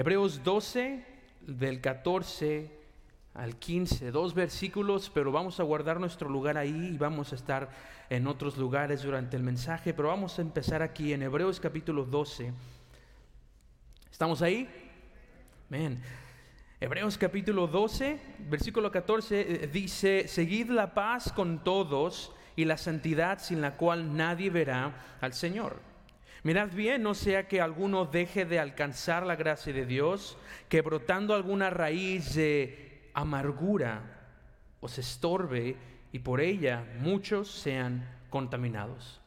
Hebreos 12, del 14 al 15, dos versículos, pero vamos a guardar nuestro lugar ahí y vamos a estar en otros lugares durante el mensaje, pero vamos a empezar aquí en Hebreos capítulo 12. ¿Estamos ahí? Amén. Hebreos capítulo 12, versículo 14 eh, dice, seguid la paz con todos y la santidad sin la cual nadie verá al Señor. Mirad bien, no sea que alguno deje de alcanzar la gracia de Dios, que brotando alguna raíz de amargura os estorbe y por ella muchos sean contaminados.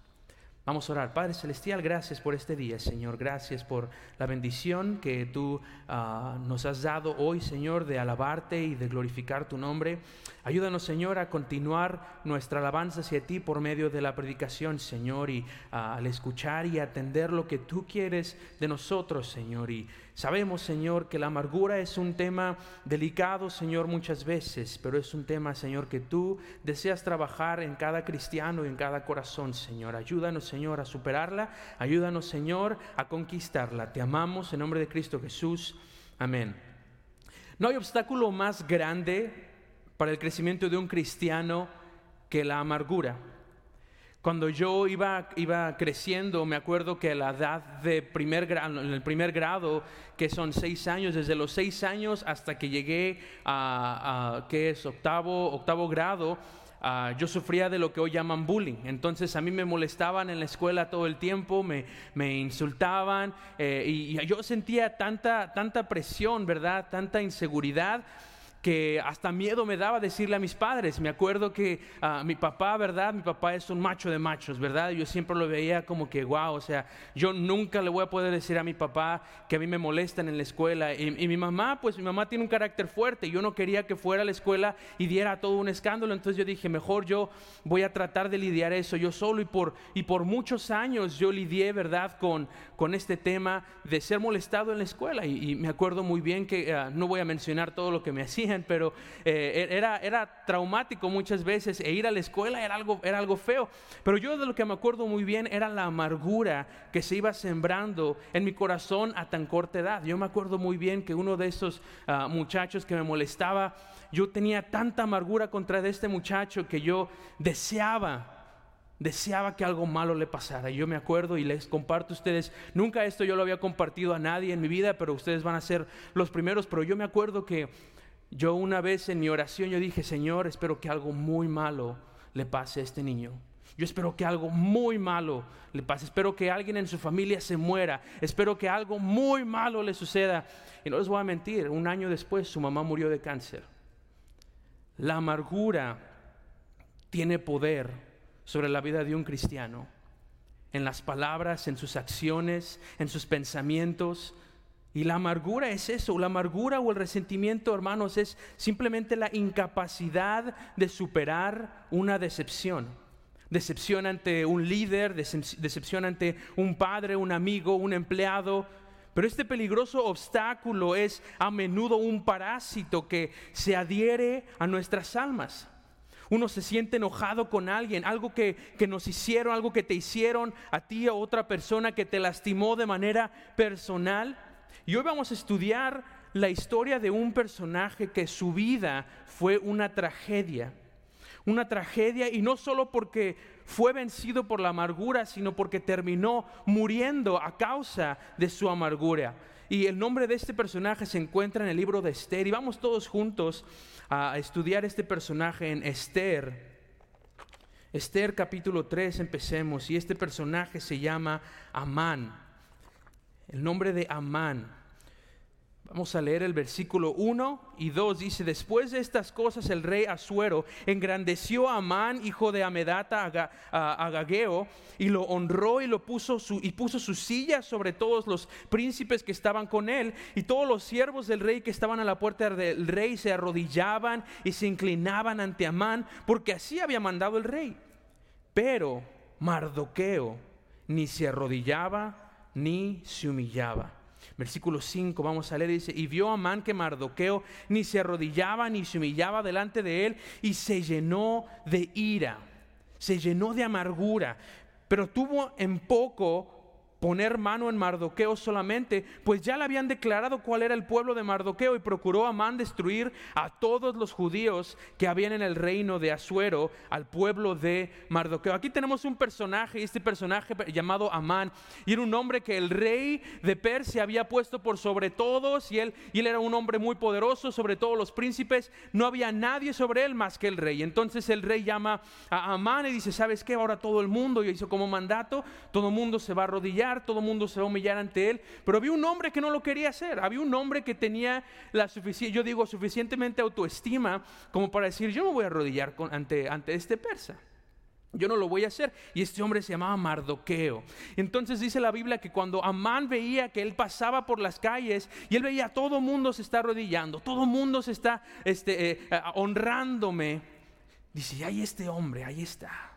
Vamos a orar. Padre Celestial, gracias por este día, Señor. Gracias por la bendición que tú ah, nos has dado hoy, Señor, de alabarte y de glorificar tu nombre. Ayúdanos, Señor, a continuar nuestra alabanza hacia ti por medio de la predicación, Señor, y ah, al escuchar y atender lo que tú quieres de nosotros, Señor. Y sabemos, Señor, que la amargura es un tema delicado, Señor, muchas veces, pero es un tema, Señor, que tú deseas trabajar en cada cristiano y en cada corazón, Señor. Ayúdanos, Señor, a superarla. Ayúdanos, Señor, a conquistarla. Te amamos en nombre de Cristo Jesús. Amén. No hay obstáculo más grande para el crecimiento de un cristiano que la amargura. Cuando yo iba, iba creciendo, me acuerdo que a la edad de primer grado, en el primer grado, que son seis años, desde los seis años hasta que llegué a, a ¿qué es? Octavo, octavo grado, Ah, yo sufría de lo que hoy llaman bullying. Entonces a mí me molestaban en la escuela todo el tiempo, me, me insultaban eh, y, y, yo sentía tanta, tanta presión, ¿verdad? Tanta inseguridad que hasta miedo me daba decirle a mis padres. Me acuerdo que uh, mi papá, ¿verdad? Mi papá es un macho de machos, ¿verdad? Yo siempre lo veía como que, wow, o sea, yo nunca le voy a poder decir a mi papá que a mí me molestan en la escuela. Y, mi mamá, pues mi mamá tiene un carácter fuerte. Yo no quería que fuera a la escuela y diera todo un escándalo. Entonces yo dije, mejor yo voy a tratar de lidiar eso yo solo. Y por, y por muchos años yo lidié, ¿verdad? Con, con este tema de ser molestado en la escuela. Y, me acuerdo muy bien que, uh, no voy a mencionar todo lo que me hacían pero eh, era, era traumático muchas veces e ir a la escuela era algo, era algo feo. Pero yo de lo que me acuerdo muy bien era la amargura que se iba sembrando en mi corazón a tan corta edad. Yo me acuerdo muy bien que uno de esos uh, muchachos que me molestaba, yo tenía tanta amargura contra este muchacho que yo deseaba deseaba que algo malo le pasara. Yo me acuerdo y les comparto a ustedes, nunca esto yo lo había compartido a nadie en mi vida, pero ustedes van a ser los primeros, pero yo me acuerdo que yo una vez en mi oración yo dije, Señor, espero que algo muy malo le pase a este niño. Yo espero que algo muy malo le pase. Espero que alguien en su familia se muera. Espero que algo muy malo le suceda. Y no les voy a mentir, un año después su mamá murió de cáncer. La amargura tiene poder sobre la vida de un cristiano. En las palabras, en sus acciones, en sus pensamientos, y la amargura es eso, la amargura o el resentimiento, hermanos, es simplemente la incapacidad de superar una decepción. Decepción ante un líder, decepción ante un padre, un amigo, un empleado. Pero este peligroso obstáculo es a menudo un parásito que se adhiere a nuestras almas. Uno se siente enojado con alguien, algo que, que, nos hicieron, algo que te hicieron a ti o a otra persona que te lastimó de manera personal. Y hoy vamos a estudiar la historia de un personaje que su vida fue una tragedia. Una tragedia y no solo porque fue vencido por la amargura, sino porque terminó muriendo a causa de su amargura. Y el nombre de este personaje se encuentra en el libro de Esther. Y vamos todos juntos a estudiar este personaje en Esther. Esther capítulo 3, empecemos. Y este personaje se llama Amán el nombre de Amán. Vamos a leer el versículo 1 y 2. Dice, después de estas cosas el rey Asuero engrandeció a Amán, hijo de Amedata, Agageo, y lo honró y, lo puso y puso su silla sobre todos los príncipes que estaban con él. Y todos los siervos del rey que estaban a la puerta del rey se arrodillaban y se inclinaban ante Amán, porque así había mandado el rey. Pero Mardoqueo ni se arrodillaba ni se humillaba. Versículo 5, vamos a leer, dice, y vio a Amán que Mardoqueo ni se arrodillaba ni se humillaba delante de él y se llenó de ira, se llenó de amargura, pero tuvo en poco poner mano en Mardoqueo solamente, pues ya le habían declarado cuál era el pueblo de Mardoqueo y procuró Amán destruir a todos los judíos que habían en el reino de Asuero, al pueblo de Mardoqueo. Aquí tenemos un personaje, este personaje llamado Amán, y era un hombre que el rey de Persia había puesto por sobre todos, y él, y él era un hombre muy poderoso sobre todos los príncipes, no había nadie sobre él más que el rey. Entonces el rey llama a Amán y dice, ¿sabes qué? Ahora todo el mundo, y hizo como mandato, todo el mundo se va a arrodillar todo el mundo se va a humillar ante él, pero había un hombre que no lo quería hacer, había un hombre que tenía la suficiente, yo digo, suficientemente autoestima como para decir, yo me voy a arrodillar ante, ante este persa. Yo no lo voy a hacer. Y este hombre se llamaba Mardoqueo. Entonces dice la Biblia que cuando Amán veía que él pasaba por las calles y él veía todo el mundo se está arrodillando, todo mundo se está este, eh, honrándome, dice, ahí este hombre, ahí está.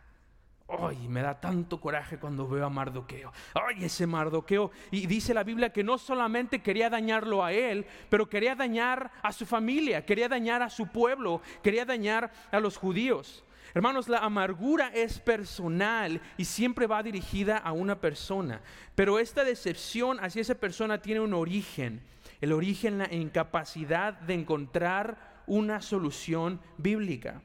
Ay, me da tanto coraje cuando veo a Mardoqueo. Ay, ese Mardoqueo. Y dice la Biblia que no solamente quería dañarlo a él, pero quería dañar a su familia, quería dañar a su pueblo, quería dañar a los judíos. Hermanos, la amargura es personal y siempre va dirigida a una persona. Pero esta decepción hacia esa persona tiene un origen. El origen, la incapacidad de encontrar una solución bíblica.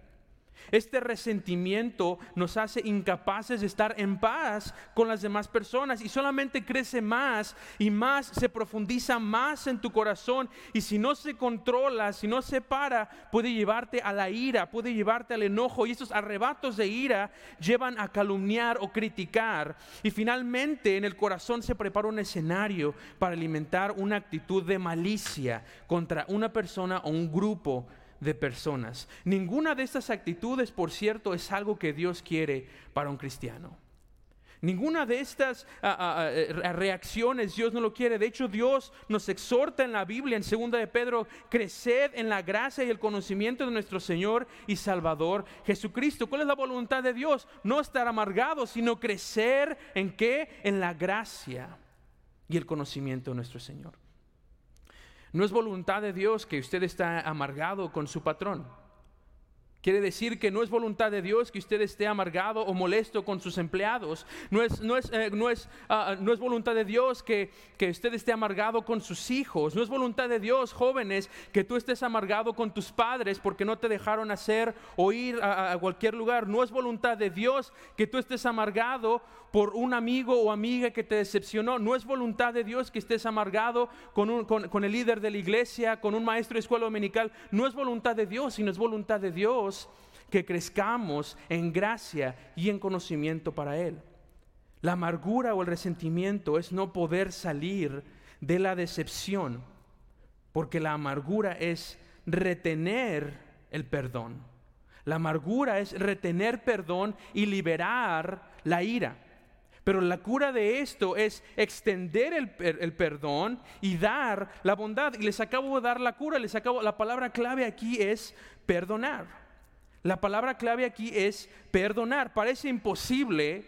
Este resentimiento nos hace incapaces de estar en paz con las demás personas y solamente crece más y más, se profundiza más en tu corazón y si no se controla, si no se para, puede llevarte a la ira, puede llevarte al enojo y estos arrebatos de ira llevan a calumniar o criticar. Y finalmente en el corazón se prepara un escenario para alimentar una actitud de malicia contra una persona o un grupo de personas. Ninguna de estas actitudes, por cierto, es algo que Dios quiere para un cristiano. Ninguna de estas ah, ah, ah, eh, reacciones Dios no lo quiere. De hecho, Dios nos exhorta en la Biblia, en 2 de Pedro, creced en la gracia y el conocimiento de nuestro Señor y Salvador Jesucristo. ¿Cuál es la voluntad de Dios? No estar amargado, sino crecer en qué? En la gracia y el conocimiento de nuestro Señor. No es voluntad de Dios que usted está amargado con su patrón. Quiere decir que no es voluntad de Dios que usted esté amargado o molesto con sus empleados. No es, no es, eh, no es, ah, no es voluntad de Dios que, que, usted esté amargado con sus hijos. No es voluntad de Dios, jóvenes, que tú estés amargado con tus padres porque no te dejaron hacer o ir a, cualquier lugar. No es voluntad de Dios que tú estés amargado por un amigo o amiga que te decepcionó. No es voluntad de Dios que estés amargado con, un, con, con el líder de la iglesia, con un maestro de escuela dominical. No es voluntad de Dios, sino es voluntad de Dios que crezcamos en gracia y en conocimiento para Él. La amargura o el resentimiento es no poder salir de la decepción, porque la amargura es retener el perdón. La amargura es retener perdón y liberar la ira. Pero la cura de esto es extender el, el, perdón y dar la bondad. Y les acabo de dar la cura, les acabo, la palabra clave aquí es perdonar. La palabra clave aquí es perdonar. Parece imposible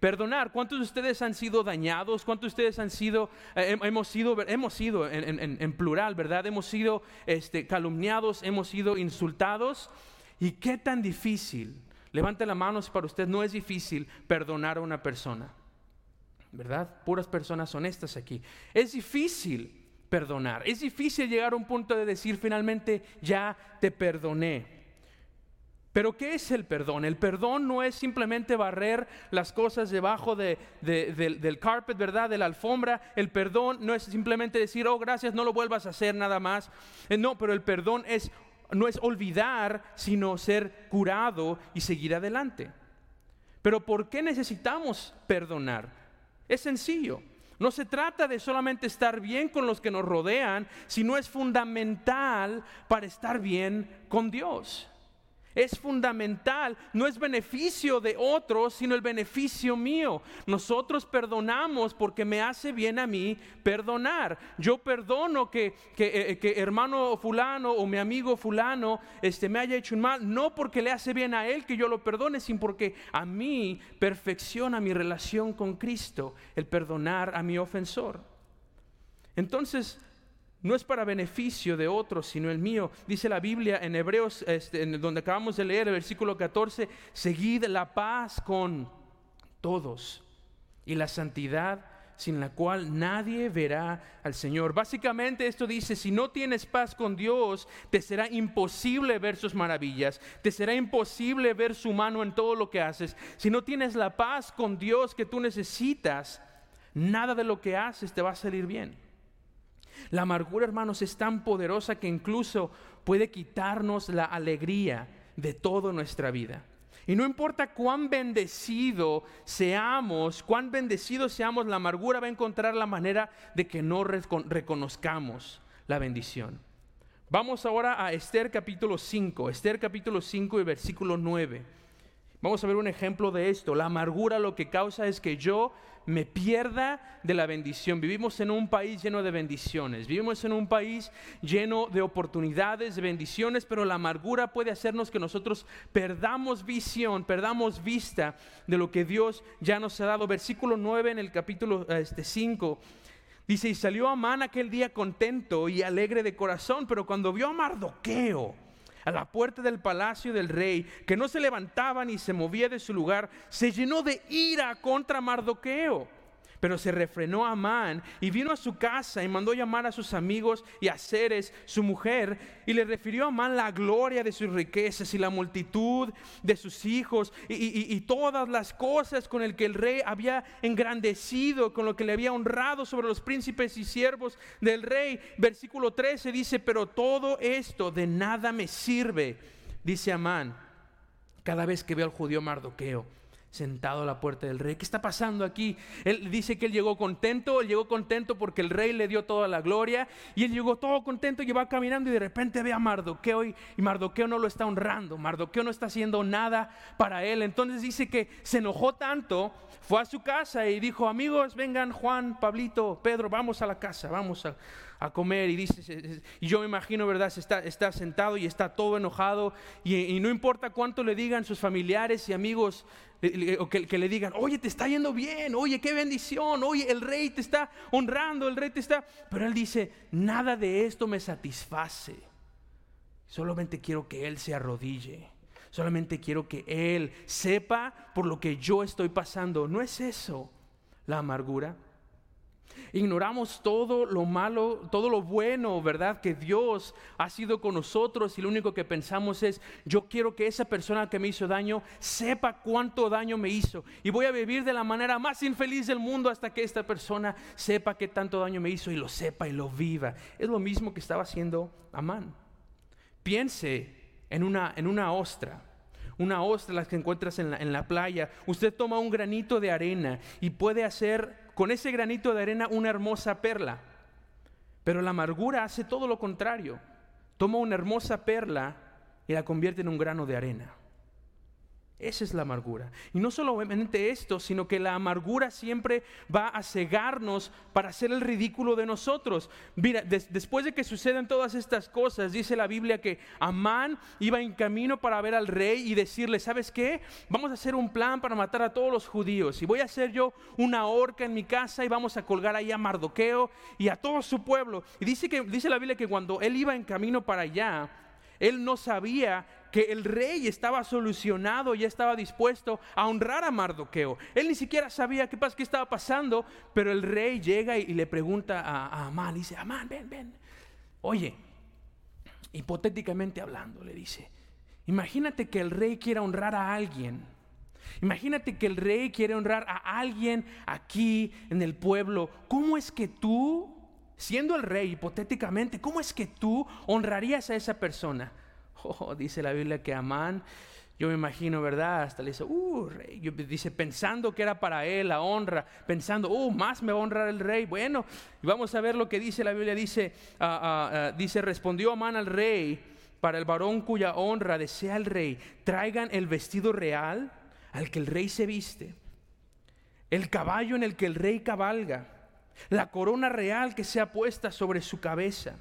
perdonar. ¿Cuántos de ustedes han sido dañados? ¿Cuántos de ustedes han sido, eh, hemos sido, hemos sido en, plural, verdad? Hemos sido este, calumniados, hemos sido insultados. ¿Y qué tan difícil? Levante la mano si para usted no es difícil perdonar a una persona. ¿Verdad? Puras personas honestas aquí. Es difícil perdonar. Es difícil llegar a un punto de decir finalmente ya te perdoné. Pero ¿qué es el perdón? El perdón no es simplemente barrer las cosas debajo de, del, carpet, ¿verdad? De la alfombra. El perdón no es simplemente decir, oh, gracias, no lo vuelvas a hacer nada más. Eh, no, pero el perdón es, no es olvidar, sino ser curado y seguir adelante. Pero ¿por qué necesitamos perdonar? Es sencillo. No se trata de solamente estar bien con los que nos rodean, sino es fundamental para estar bien con Dios es fundamental, no es beneficio de otros, sino el beneficio mío. Nosotros perdonamos porque me hace bien a mí perdonar. Yo perdono que, que, eh, hermano fulano o mi amigo fulano este, me haya hecho un mal, no porque le hace bien a él que yo lo perdone, sino porque a mí perfecciona mi relación con Cristo, el perdonar a mi ofensor. Entonces, no es para beneficio de otros, sino el mío. Dice la Biblia en Hebreos, este, donde acabamos de leer el versículo 14, seguid la paz con todos y la santidad sin la cual nadie verá al Señor. Básicamente esto dice, si no tienes paz con Dios, te será imposible ver sus maravillas, te será imposible ver su mano en todo lo que haces. Si no tienes la paz con Dios que tú necesitas, nada de lo que haces te va a salir bien. La amargura, hermanos, es tan poderosa que incluso puede quitarnos la alegría de toda nuestra vida. Y no importa cuán bendecido seamos, cuán bendecidos seamos, la amargura va a encontrar la manera de que no reconozcamos la bendición. Vamos ahora a Esther capítulo 5, Esther capítulo 5 y versículo 9. Vamos a ver un ejemplo de esto. La amargura lo que causa es que yo me pierda de la bendición. Vivimos en un país lleno de bendiciones, vivimos en un país lleno de oportunidades, de bendiciones, pero la amargura puede hacernos que nosotros perdamos visión, perdamos vista de lo que Dios ya nos ha dado. Versículo 9 en el capítulo este, 5. Dice, y salió Amán aquel día contento y alegre de corazón, pero cuando vio a Mardoqueo, a la puerta del palacio del rey, que no se levantaba ni se movía de su lugar, se llenó de ira contra Mardoqueo. Pero se refrenó Amán y vino a su casa y mandó llamar a sus amigos y a Ceres, su mujer, y le refirió a Amán la gloria de sus riquezas y la multitud de sus hijos y, y todas las cosas con el que el rey había engrandecido, con lo que le había honrado sobre los príncipes y siervos del rey. Versículo 13 dice, pero todo esto de nada me sirve, dice Amán, cada vez que veo al judío Mardoqueo sentado a la puerta del rey. ¿Qué está pasando aquí? Él dice que él llegó contento, él llegó contento porque el rey le dio toda la gloria y él llegó todo contento y va caminando y de repente ve a Mardoqueo y, Mardoqueo no lo está honrando, Mardoqueo no está haciendo nada para él. Entonces dice que se enojó tanto, fue a su casa y dijo, amigos, vengan Juan, Pablito, Pedro, vamos a la casa, vamos a, comer y dice, y yo me imagino, ¿verdad? Está, está sentado y está todo enojado y, y, no importa cuánto le digan sus familiares y amigos, o que, le digan, oye, te está yendo bien, oye, qué bendición, oye, el rey te está honrando, el rey te está... Pero él dice, nada de esto me satisface. Solamente quiero que él se arrodille. Solamente quiero que él sepa por lo que yo estoy pasando. ¿No es eso la amargura? Ignoramos todo lo malo, todo lo bueno, ¿verdad? Que Dios ha sido con nosotros y lo único que pensamos es, yo quiero que esa persona que me hizo daño sepa cuánto daño me hizo. Y voy a vivir de la manera más infeliz del mundo hasta que esta persona sepa qué tanto daño me hizo y lo sepa y lo viva. Es lo mismo que estaba haciendo Amán. Piense en una, en una ostra una ostra las que encuentras en la, en la, playa. Usted toma un granito de arena y puede hacer con ese granito de arena una hermosa perla. Pero la amargura hace todo lo contrario. Toma una hermosa perla y la convierte en un grano de arena. Esa es la amargura. Y no solamente esto, sino que la amargura siempre va a cegarnos para hacer el ridículo de nosotros. Mira, después de que suceden todas estas cosas, dice la Biblia que Amán iba en camino para ver al rey y decirle, ¿sabes qué? Vamos a hacer un plan para matar a todos los judíos. Y voy a hacer yo una horca en mi casa y vamos a colgar ahí a Mardoqueo y a todo su pueblo. Y dice, que, dice la Biblia que cuando él iba en camino para allá, él no sabía que el rey estaba solucionado y estaba dispuesto a honrar a Mardoqueo. Él ni siquiera sabía qué, qué estaba pasando, pero el rey llega y, le pregunta a, a Amán, dice, Amán, ven, ven. Oye, hipotéticamente hablando, le dice, imagínate que el rey quiera honrar a alguien. Imagínate que el rey quiere honrar a alguien aquí en el pueblo. ¿Cómo es que tú siendo el rey hipotéticamente, ¿cómo es que tú honrarías a esa persona? Oh, dice la Biblia que Amán, yo me imagino, ¿verdad? Hasta le dice, uh, rey, dice, pensando que era para él la honra, pensando, uh, más me va a honrar el rey. Bueno, vamos a ver lo que dice la Biblia, dice, ah, ah, ah, dice, respondió Amán al rey, para el varón cuya honra desea el rey, traigan el vestido real al que el rey se viste, el caballo en el que el rey cabalga la corona real que sea puesta sobre su cabeza.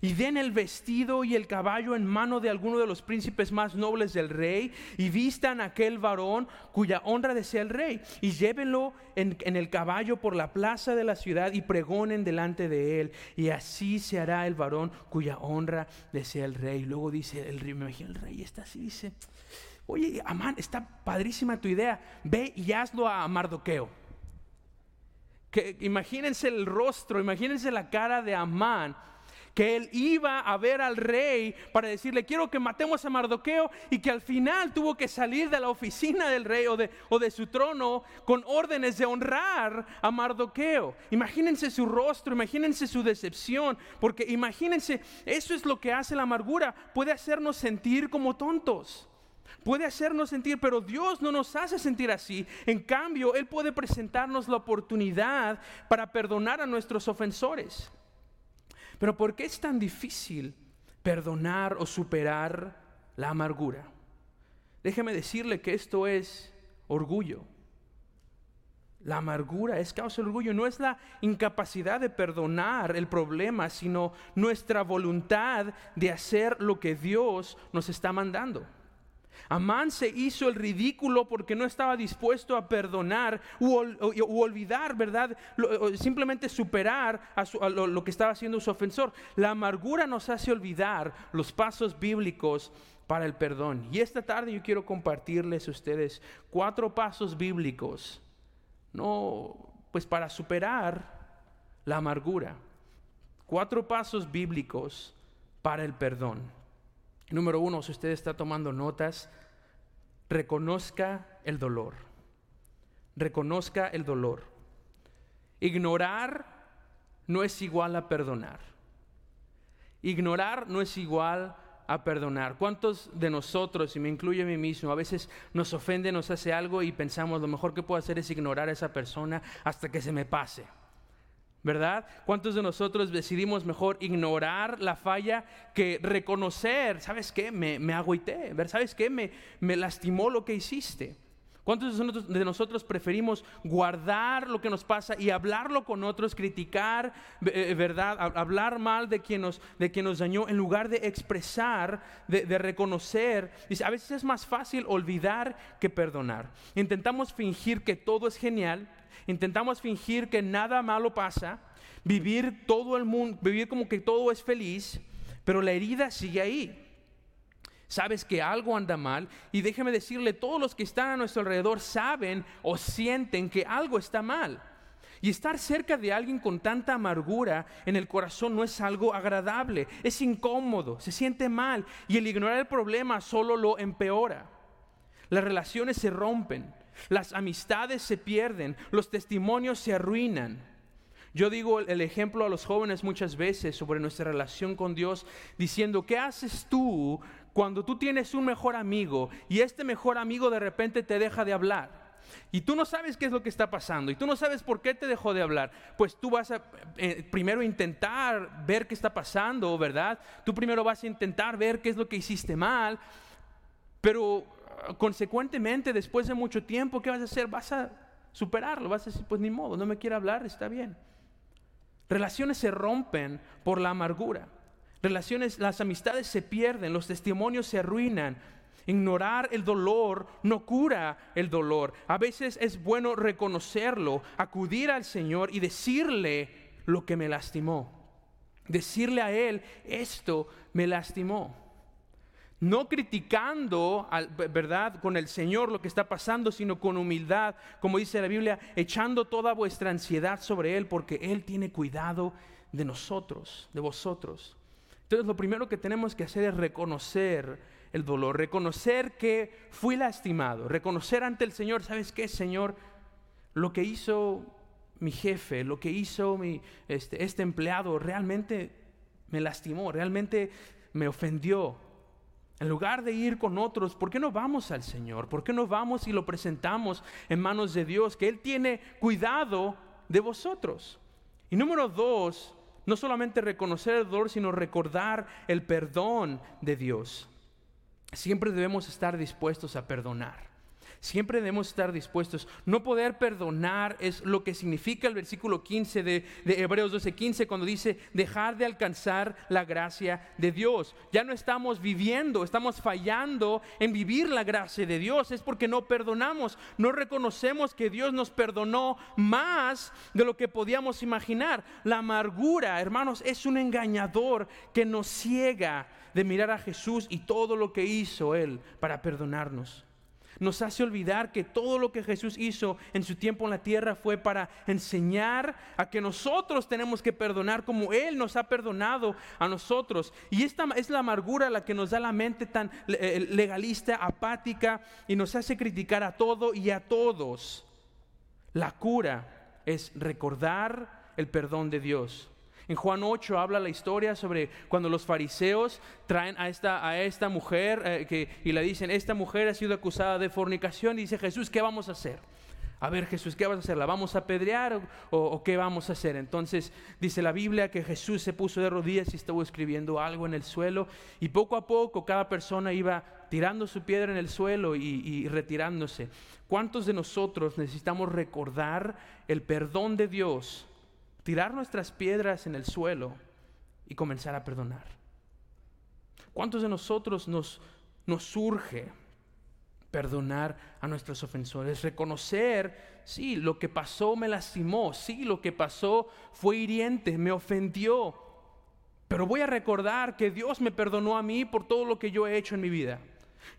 Y den el vestido y el caballo en mano de alguno de los príncipes más nobles del rey, y vistan a aquel varón cuya honra desea el rey, y llévenlo en, el caballo por la plaza de la ciudad y pregonen delante de él, y así se hará el varón cuya honra desea el rey. Luego dice el rey, me imagino el rey está así, dice, oye, Amán, está padrísima tu idea, ve y hazlo a Mardoqueo Que imagínense el rostro, imagínense la cara de Amán que él iba a ver al rey para decirle, quiero que matemos a Mardoqueo, y que al final tuvo que salir de la oficina del rey o de, o de su trono con órdenes de honrar a Mardoqueo. Imagínense su rostro, imagínense su decepción, porque imagínense, eso es lo que hace la amargura, puede hacernos sentir como tontos. Puede hacernos sentir, pero Dios no nos hace sentir así. En cambio, Él puede presentarnos la oportunidad para perdonar a nuestros ofensores. Pero ¿por qué es tan difícil perdonar o superar la amargura? Déjeme decirle que esto es orgullo. La amargura es causa de orgullo, no es la incapacidad de perdonar el problema, sino nuestra voluntad de hacer lo que Dios nos está mandando. Amán se hizo el ridículo porque no estaba dispuesto a perdonar u, olvidar, ¿verdad? simplemente superar a, lo, lo que estaba haciendo su ofensor. La amargura nos hace olvidar los pasos bíblicos para el perdón. Y esta tarde yo quiero compartirles a ustedes cuatro pasos bíblicos, no, pues para superar la amargura. Cuatro pasos bíblicos para el perdón. Número uno, si usted está tomando notas, reconozca el dolor. Reconozca el dolor. Ignorar no es igual a perdonar. Ignorar no es igual a perdonar. ¿Cuántos de nosotros, y me incluye a mí mismo, a veces nos ofende, nos hace algo y pensamos lo mejor que puedo hacer es ignorar a esa persona hasta que se me pase? ¿Verdad? ¿Cuántos de nosotros decidimos mejor ignorar la falla que reconocer, ¿sabes qué? Me, me agüité, ¿sabes qué? Me, me lastimó lo que hiciste. ¿Cuántos de nosotros preferimos guardar lo que nos pasa y hablarlo con otros, criticar, eh, verdad, hablar mal de quien nos, de quien nos dañó, en lugar de expresar, de, de reconocer? Dice, a veces es más fácil olvidar que perdonar. Intentamos fingir que todo es genial intentamos fingir que nada malo pasa, vivir todo el mundo, vivir como que todo es feliz, pero la herida sigue ahí. Sabes que algo anda mal y déjeme decirle, todos los que están a nuestro alrededor saben o sienten que algo está mal. Y estar cerca de alguien con tanta amargura en el corazón no es algo agradable, es incómodo, se siente mal y el ignorar el problema solo lo empeora. Las relaciones se rompen, las amistades se pierden, los testimonios se arruinan. Yo digo el ejemplo a los jóvenes muchas veces sobre nuestra relación con Dios, diciendo, ¿qué haces tú cuando tú tienes un mejor amigo y este mejor amigo de repente te deja de hablar? Y tú no sabes qué es lo que está pasando y tú no sabes por qué te dejó de hablar. Pues tú vas a eh, primero intentar ver qué está pasando, ¿verdad? Tú primero vas a intentar ver qué es lo que hiciste mal, pero consecuentemente, después de mucho tiempo, ¿qué vas a hacer? Vas a superarlo, vas a decir, pues ni modo, no me quiere hablar, está bien. Relaciones se rompen por la amargura. Relaciones, las amistades se pierden, los testimonios se arruinan. Ignorar el dolor no cura el dolor. A veces es bueno reconocerlo, acudir al Señor y decirle lo que me lastimó. Decirle a Él, esto me lastimó no criticando, ¿verdad?, con el Señor lo que está pasando, sino con humildad, como dice la Biblia, echando toda vuestra ansiedad sobre Él, porque Él tiene cuidado de nosotros, de vosotros. Entonces lo primero que tenemos que hacer es reconocer el dolor, reconocer que fui lastimado, reconocer ante el Señor, ¿sabes qué, Señor? Lo que hizo mi jefe, lo que hizo este, este empleado, realmente me lastimó, realmente me ofendió, en lugar de ir con otros, ¿por qué no vamos al Señor? ¿Por qué no vamos y lo presentamos en manos de Dios? Que Él tiene cuidado de vosotros. Y número dos, no solamente reconocer el dolor, sino recordar el perdón de Dios. Siempre debemos estar dispuestos a perdonar. Siempre debemos estar dispuestos. No poder perdonar es lo que significa el versículo 15 de, de Hebreos 12:15 cuando dice dejar de alcanzar la gracia de Dios. Ya no estamos viviendo, estamos fallando en vivir la gracia de Dios. Es porque no perdonamos, no reconocemos que Dios nos perdonó más de lo que podíamos imaginar. La amargura, hermanos, es un engañador que nos ciega de mirar a Jesús y todo lo que hizo Él para perdonarnos. Nos hace olvidar que todo lo que Jesús hizo en su tiempo en la tierra fue para enseñar a que nosotros tenemos que perdonar como Él nos ha perdonado a nosotros. Y esta es la amargura la que nos da la mente tan eh, legalista, apática y nos hace criticar a todo y a todos. La cura es recordar el perdón de Dios. En Juan 8 habla la historia sobre cuando los fariseos traen a esta, a esta mujer eh, y le dicen, esta mujer ha sido acusada de fornicación y dice Jesús, ¿qué vamos a hacer? A ver Jesús, ¿qué vas a hacer? ¿La vamos a apedrear o, qué vamos a hacer? Entonces dice la Biblia que Jesús se puso de rodillas y estuvo escribiendo algo en el suelo y poco a poco cada persona iba tirando su piedra en el suelo y retirándose. ¿Cuántos de nosotros necesitamos recordar el perdón de Dios tirar nuestras piedras en el suelo y comenzar a perdonar. ¿Cuántos de nosotros nos, nos surge perdonar a nuestros ofensores? Reconocer, sí, lo que pasó me lastimó, sí, lo que pasó fue hiriente, me ofendió, pero voy a recordar que Dios me perdonó a mí por todo lo que yo he hecho en mi vida.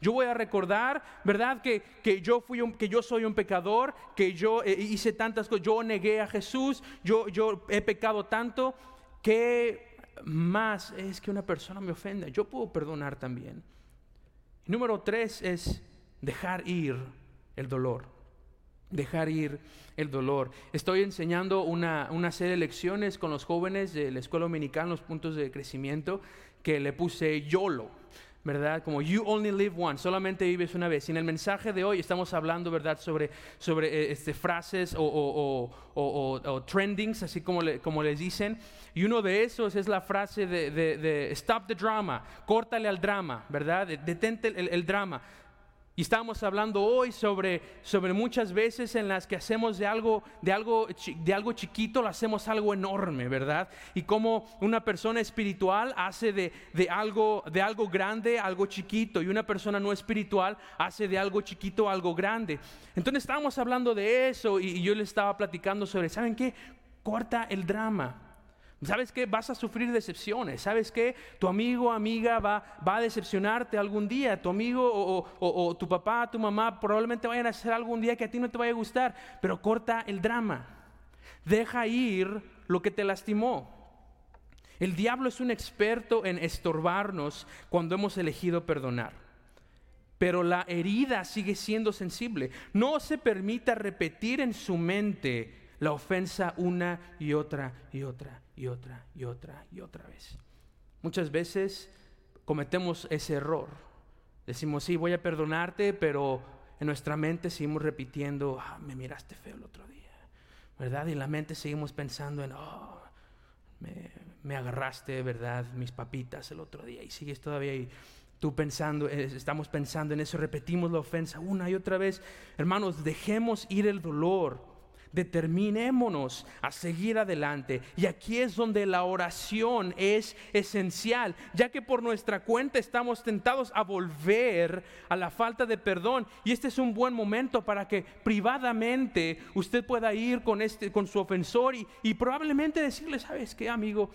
Yo voy a recordar, ¿verdad? Que, yo, fui que yo soy un pecador, que yo eh, hice tantas cosas, yo negué a Jesús, yo, yo he pecado tanto, que más es que una persona me ofenda. Yo puedo perdonar también. Número tres es dejar ir el dolor. Dejar ir el dolor. Estoy enseñando una, una serie de lecciones con los jóvenes de la escuela dominicana, los puntos de crecimiento, que le puse YOLO. ¿Verdad? Como you only live once, solamente vives una vez. Y en el mensaje de hoy estamos hablando, ¿verdad?, sobre, sobre eh, este, frases o, trendings, así como, como les dicen. Y uno de esos es la frase de, stop the drama, córtale al drama, ¿verdad? Detente el, el drama. Y estamos hablando hoy sobre, sobre muchas veces en las que hacemos de algo, de, algo, de algo chiquito, lo hacemos algo enorme, ¿verdad? Y cómo una persona espiritual hace de, de, algo, de algo grande algo chiquito y una persona no espiritual hace de algo chiquito algo grande. Entonces estábamos hablando de eso y, y yo le estaba platicando sobre, ¿saben qué? Corta el drama. ¿Sabes qué? Vas a sufrir decepciones. ¿Sabes qué? Tu amigo amiga va, va, a decepcionarte algún día. Tu amigo o, o, tu papá, tu mamá probablemente vayan a hacer algún día que a ti no te vaya a gustar. Pero corta el drama. Deja ir lo que te lastimó. El diablo es un experto en estorbarnos cuando hemos elegido perdonar. Pero la herida sigue siendo sensible. No se permita repetir en su mente la ofensa una y otra y otra y otra y otra y otra vez. Muchas veces cometemos ese error. Decimos, sí, voy a perdonarte, pero en nuestra mente seguimos repitiendo, ah, me miraste feo el otro día, ¿verdad? Y en la mente seguimos pensando en, oh, me, me agarraste, ¿verdad? Mis papitas el otro día. Y sigues todavía ahí tú pensando, eh, estamos pensando en eso, repetimos la ofensa una y otra vez. Hermanos, dejemos ir el dolor determinémonos a seguir adelante. Y aquí es donde la oración es esencial, ya que por nuestra cuenta estamos tentados a volver a la falta de perdón. Y este es un buen momento para que privadamente usted pueda ir con, este, con su ofensor y, probablemente decirle, ¿sabes qué, amigo?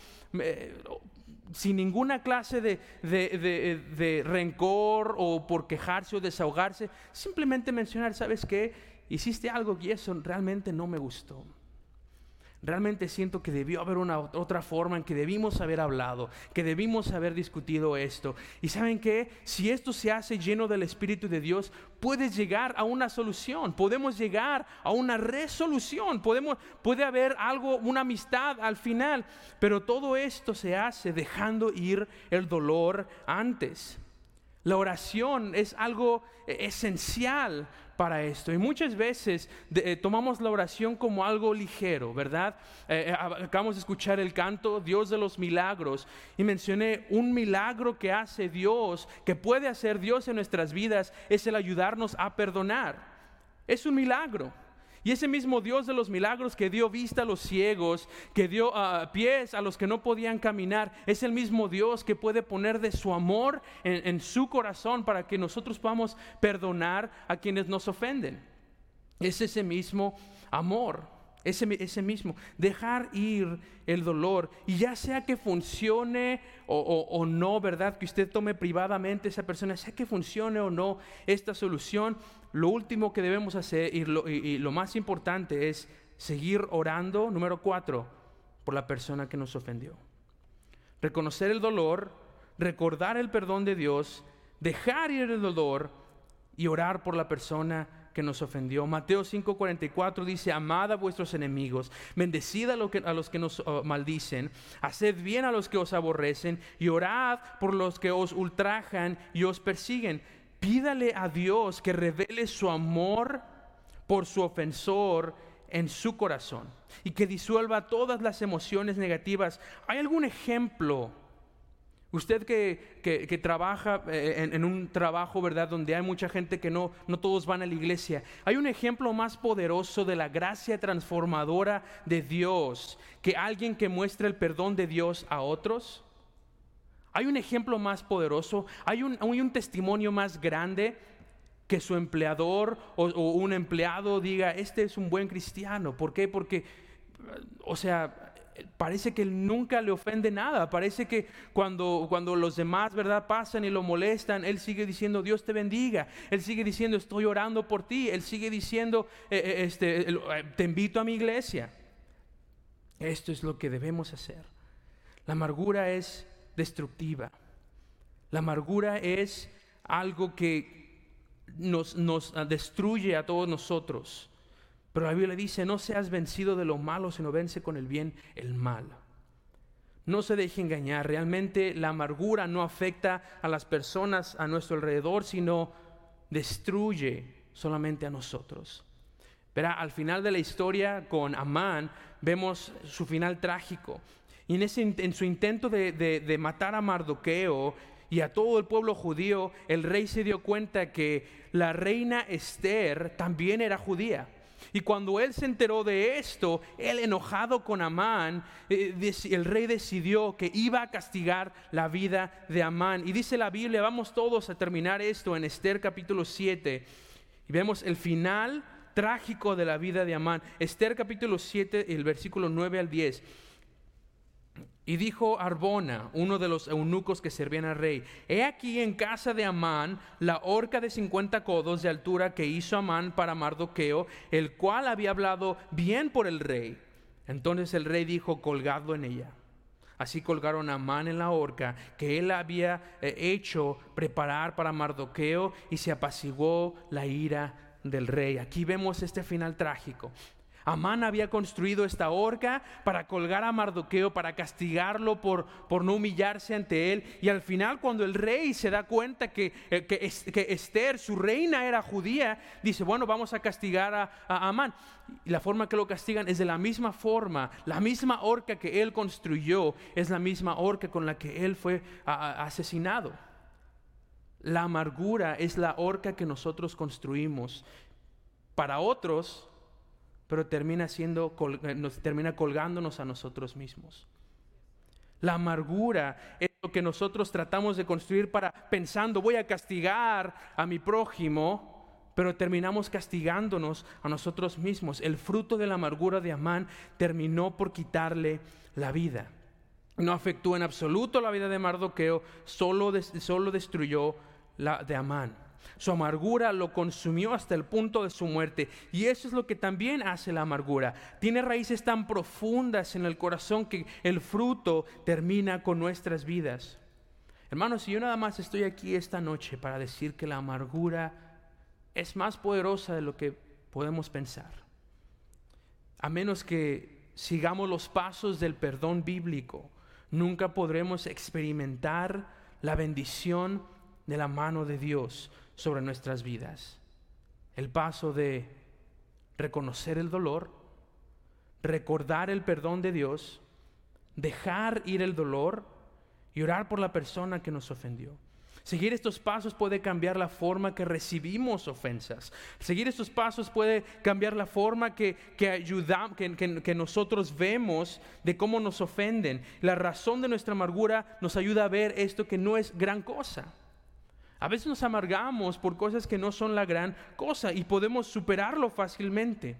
sin ninguna clase de, de, rencor o por quejarse o desahogarse, simplemente mencionar, ¿sabes qué? Hiciste algo y eso realmente no me gustó. Realmente siento que debió haber una otra forma en que debimos haber hablado, que debimos haber discutido esto. Y saben que si esto se hace lleno del Espíritu de Dios, puedes llegar a una solución, podemos llegar a una resolución, podemos, puede haber algo, una amistad al final, pero todo esto se hace dejando ir el dolor antes. La oración es algo eh, esencial para esto. Y muchas veces eh, tomamos la oración como algo ligero, ¿verdad? Eh, eh, acabamos de escuchar el canto Dios de los milagros y mencioné un milagro que hace Dios, que puede hacer Dios en nuestras vidas, es el ayudarnos a perdonar. Es un milagro. Y ese mismo Dios de los milagros que dio vista a los ciegos, que dio ah, pies a los que no podían caminar, es el mismo Dios que puede poner de su amor en, en su corazón para que nosotros podamos perdonar a quienes nos ofenden. Es ese mismo amor. Ese, ese, mismo, dejar ir el dolor. Y ya sea que funcione o, no, ¿verdad? Que usted tome privadamente esa persona, sea que funcione o no esta solución, lo último que debemos hacer y lo, y lo más importante es seguir orando, número cuatro, por la persona que nos ofendió. Reconocer el dolor, recordar el perdón de Dios, dejar ir el dolor y orar por la persona que nos ofendió. Mateo 5:44 dice, amad a vuestros enemigos, bendecid a, a los que nos oh, maldicen, haced bien a los que os aborrecen y orad por los que os ultrajan y os persiguen. Pídale a Dios que revele su amor por su ofensor en su corazón y que disuelva todas las emociones negativas. ¿Hay algún ejemplo? Usted que, trabaja eh, en, un trabajo, ¿verdad? Donde hay mucha gente que no, no todos van a la iglesia. ¿Hay un ejemplo más poderoso de la gracia transformadora de Dios que alguien que muestra el perdón de Dios a otros? ¿Hay un ejemplo más poderoso? ¿Hay un, hay un testimonio más grande que su empleador o, un empleado diga, este es un buen cristiano. ¿Por qué? Porque, o sea, parece que nunca le ofende nada. Parece que cuando, cuando los demás, ¿verdad?, pasan y lo molestan, él sigue diciendo, Dios te bendiga. Él sigue diciendo, estoy orando por ti. Él sigue diciendo, eh, eh, este, eh, te invito a mi iglesia. Esto es lo que debemos hacer. La amargura es destructiva. La amargura es algo que, nos, destruye a todos nosotros. Pero la Biblia dice, no seas vencido de lo malo, sino vence con el bien el mal. No se deje engañar, realmente la amargura no afecta a las personas a nuestro alrededor, sino destruye solamente a nosotros. Verá, al final de la historia con Amán vemos su final trágico. Y en, ese, en su intento de, de matar a Mardoqueo, y a todo el pueblo judío, el rey se dio cuenta que la reina Esther también era judía. Y cuando él se enteró de esto, él enojado con Amán, eh, el rey decidió que iba a castigar la vida de Amán. Y dice la Biblia, vamos todos a terminar esto en Esther capítulo 7. Y vemos el final trágico de la vida de Amán. Esther capítulo 7, el versículo 9 al 10. Y dijo Arbona, uno de los eunucos que servían al rey, he aquí en casa de Amán la horca de cincuenta codos de altura que hizo Amán para Mardoqueo, el cual había hablado bien por el rey. Entonces el rey dijo, colgadlo en ella. Así colgaron a Amán en la horca que él había eh, hecho preparar para Mardoqueo y se apaciguó la ira del rey. Aquí vemos este final trágico. Amán había construido esta horca para colgar a Mardoqueo, para castigarlo por, por no humillarse ante él. Y al final, cuando el rey se da cuenta que, eh, que, Esther, su reina, era judía, dice, bueno, vamos a castigar a, Amán. Y la forma que lo castigan es de la misma forma, la misma horca que él construyó, es la misma horca con la que él fue asesinado. La amargura es la horca que nosotros construimos. Para otros, pero termina siendo, eh, nos termina colgándonos a nosotros mismos. La amargura es lo que nosotros tratamos de construir para pensando voy a castigar a mi prójimo, pero terminamos castigándonos a nosotros mismos. El fruto de la amargura de Amán terminó por quitarle la vida. No afectó en absoluto la vida de Mardoqueo, solo, solo destruyó la de Amán. Su amargura lo consumió hasta el punto de su muerte. Y eso es lo que también hace la amargura. Tiene raíces tan profundas en el corazón que el fruto termina con nuestras vidas. Hermanos, yo nada más estoy aquí esta noche para decir que la amargura es más poderosa de lo que podemos pensar. A menos que sigamos los pasos del perdón bíblico, nunca podremos experimentar la bendición de la mano de Dios sobre nuestras vidas. El paso de reconocer el dolor, recordar el perdón de Dios, dejar ir el dolor y orar por la persona que nos ofendió. Seguir estos pasos puede cambiar la forma que recibimos ofensas. Seguir estos pasos puede cambiar la forma que, que, que, que, nosotros vemos de cómo nos ofenden. La razón de nuestra amargura nos ayuda a ver esto que no es gran cosa. A veces nos amargamos por cosas que no son la gran cosa y podemos superarlo fácilmente.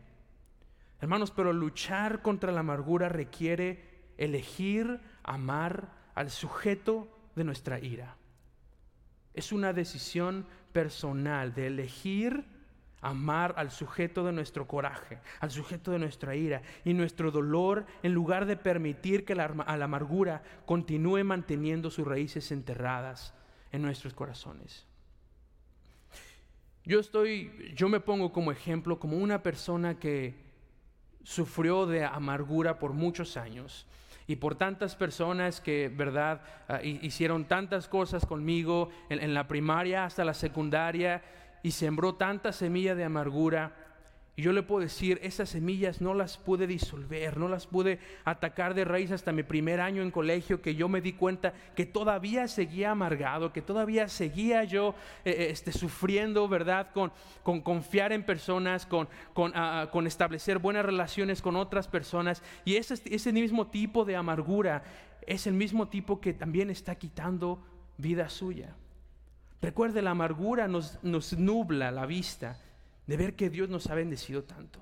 Hermanos, pero luchar contra la amargura requiere elegir amar al sujeto de nuestra ira. Es una decisión personal de elegir amar al sujeto de nuestro coraje, al sujeto de nuestra ira y nuestro dolor, en lugar de permitir que la, amargura continúe manteniendo sus raíces enterradas en nuestros corazones. Yo estoy, yo me pongo como ejemplo como una persona que sufrió de amargura por muchos años y por tantas personas que, verdad, ah, hicieron tantas cosas conmigo en, la primaria hasta la secundaria y sembró tanta semilla de amargura. Y yo le puedo decir, esas semillas no las pude disolver, no las pude atacar de raíz hasta mi primer año en colegio, que yo me di cuenta que todavía seguía amargado, que todavía seguía yo eh, eh, este, sufriendo, ¿verdad? Con, con confiar en personas, con, con, ah, ah, establecer buenas relaciones con otras personas. Y ese, ese mismo tipo de amargura es el mismo tipo que también está quitando vida suya. Recuerde, la amargura nos, nos nubla la vista de ver que Dios nos ha bendecido tanto.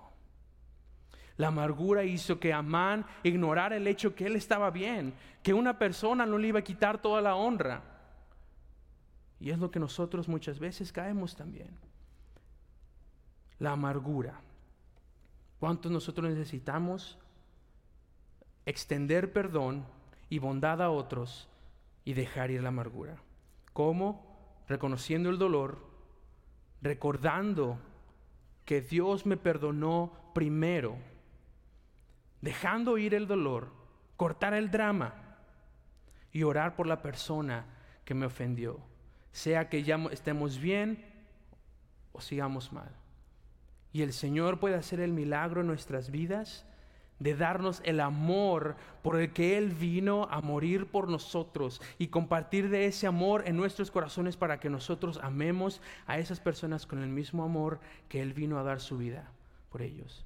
La amargura hizo que Amán ignorara el hecho que él estaba bien, que una persona no le iba a quitar toda la honra. Y es lo que nosotros muchas veces caemos también. La amargura. ¿Cuántos nosotros necesitamos extender perdón y bondad a otros y dejar ir la amargura? ¿Cómo? Reconociendo el dolor, recordando que Dios me perdonó primero, dejando ir el dolor, cortar el drama y orar por la persona que me ofendió, sea que ya estemos bien o sigamos mal. Y el Señor puede hacer el milagro en nuestras vidas de darnos el amor por el que Él vino a morir por nosotros y compartir de ese amor en nuestros corazones para que nosotros amemos a esas personas con el mismo amor que Él vino a dar su vida por ellos.